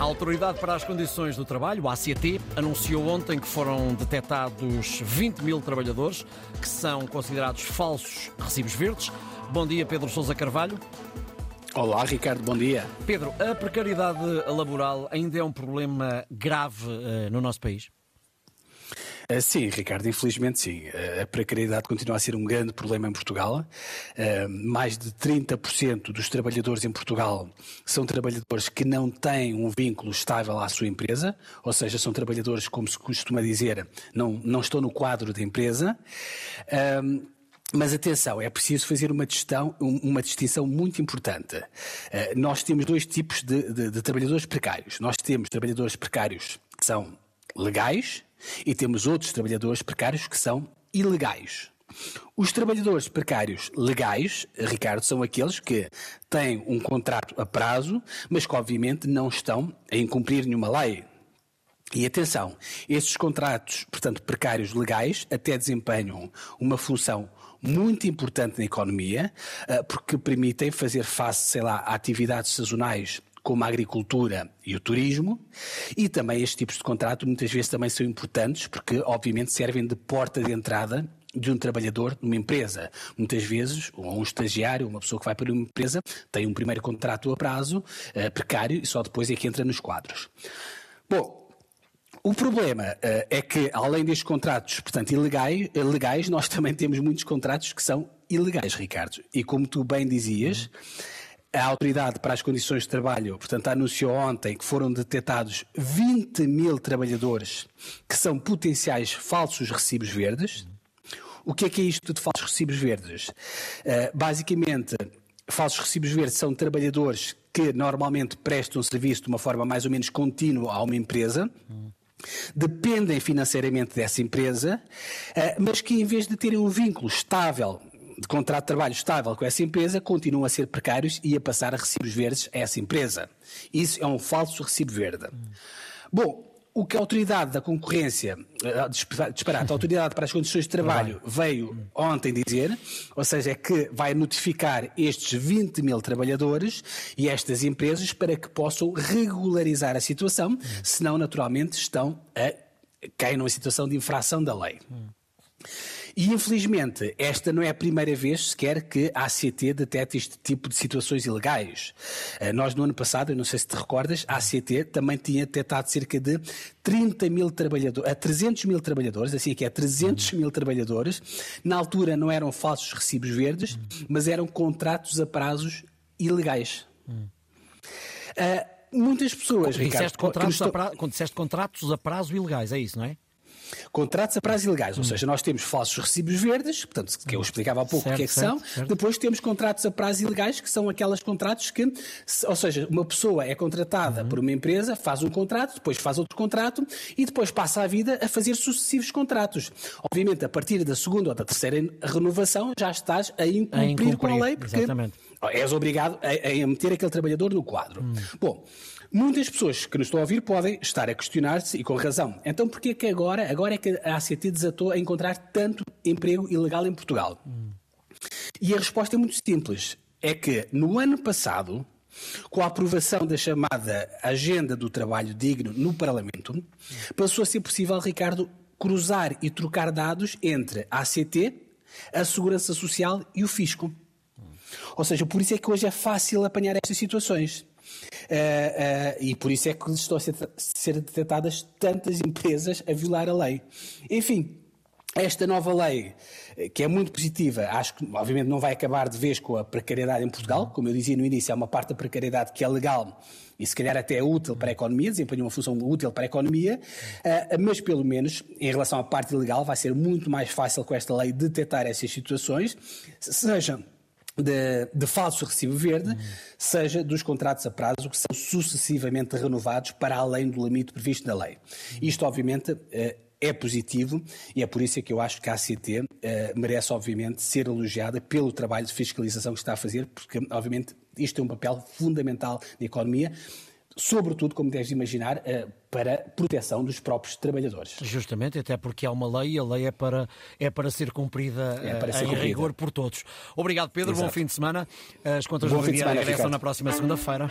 A Autoridade para as Condições do Trabalho, a ACT, anunciou ontem que foram detectados 20 mil trabalhadores que são considerados falsos recibos verdes. Bom dia, Pedro Sousa Carvalho. Olá, Ricardo, bom dia. Pedro, a precariedade laboral ainda é um problema grave uh, no nosso país? Uh, sim, Ricardo, infelizmente sim. Uh, a precariedade continua a ser um grande problema em Portugal. mais de 30% dos trabalhadores em Portugal são trabalhadores que não têm um vínculo estável à sua empresa, ou seja, são trabalhadores, como se costuma dizer, não, não estão no quadro da empresa. Mas atenção, é preciso fazer uma, distinção, uma distinção muito importante. Uh, nós temos dois tipos de, de, de, trabalhadores precários. Nós temos trabalhadores precários que são legais e temos outros trabalhadores precários que são ilegais. Os trabalhadores precários legais, Ricardo, são aqueles que têm um contrato a prazo, mas que obviamente não estão a incumprir nenhuma lei. E atenção, estes contratos, portanto, precários legais, até desempenham uma função muito importante na economia, eh, porque permitem fazer face, sei lá, a atividades sazonais como a agricultura e o turismo, e também estes tipos de contrato muitas vezes também são importantes porque obviamente servem de porta de entrada de um trabalhador numa empresa. Muitas vezes, ou um estagiário, uma pessoa que vai para uma empresa, tem um primeiro contrato a prazo, uh, precário, e só depois é que entra nos quadros. Bom, o problema uh, é que, além destes contratos, portanto, ilegais, legais, nós também temos muitos contratos que são ilegais, Ricardo. E como tu bem dizias, a Autoridade para as Condições de Trabalho, portanto, anunciou ontem que foram detectados 20 mil trabalhadores que são potenciais falsos recibos verdes. O que é que é isto de falsos recibos verdes? Uh, basicamente, falsos recibos verdes são trabalhadores que normalmente prestam serviço de uma forma mais ou menos contínua a uma empresa. Dependem financeiramente dessa empresa, eh, mas que em vez de terem um vínculo estável de contrato de trabalho estável com essa empresa, continuam a ser precários e a passar a recibos verdes a essa empresa. Isso é um falso recibo verde. Bom, o que a autoridade da concorrência, eh, disparate, a autoridade para as condições de trabalho veio ontem dizer, ou seja, é que vai notificar estes 20 mil trabalhadores e estas empresas para que possam regularizar a situação, senão naturalmente estão a cair numa situação de infração da lei. E infelizmente, esta não é a primeira vez sequer que a ACT detecta este tipo de situações ilegais. Eh, nós, no ano passado, eu não sei se te recordas, a ACT também tinha detectado cerca de 30 mil trabalhadores, a 300 mil trabalhadores, assim que é 300 mil trabalhadores. Na altura não eram falsos recibos verdes, mas eram contratos a prazos ilegais. Hum. Uh, muitas pessoas, Ricardo... Disseste contratos, estou... pra... disseste contratos a prazo ilegais, é isso, não é? Contratos a prazos ilegais, ou hum. seja, nós temos falsos recibos verdes, portanto, que eu explicava há pouco o que é que certo, são, certo. depois temos contratos a prazos ilegais, que são aqueles contratos que, ou seja, uma pessoa é contratada uhum. por uma empresa, faz um contrato, depois faz outro contrato e depois passa a vida a fazer sucessivos contratos. Obviamente, a partir da segunda ou da terceira renovação, já estás a incumprir, a incumprir com a lei, porque exatamente. és obrigado a, a, meter aquele trabalhador no quadro. Hum. Bom, Muitas pessoas que nos estão a ouvir podem estar a questionar-se, e com razão, então porquê que agora, agora é que a ACT desatou a encontrar tanto emprego ilegal em Portugal? Hum. E a resposta é muito simples. É que no ano passado, com a aprovação da chamada Agenda do Trabalho Digno no Parlamento, passou a ser possível, Ricardo, cruzar e trocar dados entre a ACT, a Segurança Social e o Fisco. Ou seja, por isso é que hoje é fácil apanhar estas situações. Uh, uh, e por isso é que estão a ser, ser detectadas tantas empresas a violar a lei. Enfim, esta nova lei, eh, que é muito positiva, acho que obviamente não vai acabar de vez com a precariedade em Portugal. Como eu dizia no início, há uma parte da precariedade que é legal e se calhar até é útil para a economia, desempenha uma função útil para a economia, mas pelo menos em relação à parte ilegal vai ser muito mais fácil com esta lei detectar essas situações, sejam de, de falso recibo verde, seja dos contratos a prazo que são sucessivamente renovados para além do limite previsto na lei. Isto, obviamente, eh, é positivo e é por isso é que eu acho que a ACT eh, merece, obviamente, ser elogiada pelo trabalho de fiscalização que está a fazer, porque, obviamente, isto é um papel fundamental na economia sobretudo, como deves imaginar, eh, para proteção dos próprios trabalhadores. Justamente, até porque há uma lei e a lei é para, é para ser cumprida é para ser em cumprida. rigor por todos. Obrigado, Pedro. Exato. Bom fim de semana. As contas do dia regressam na próxima segunda-feira.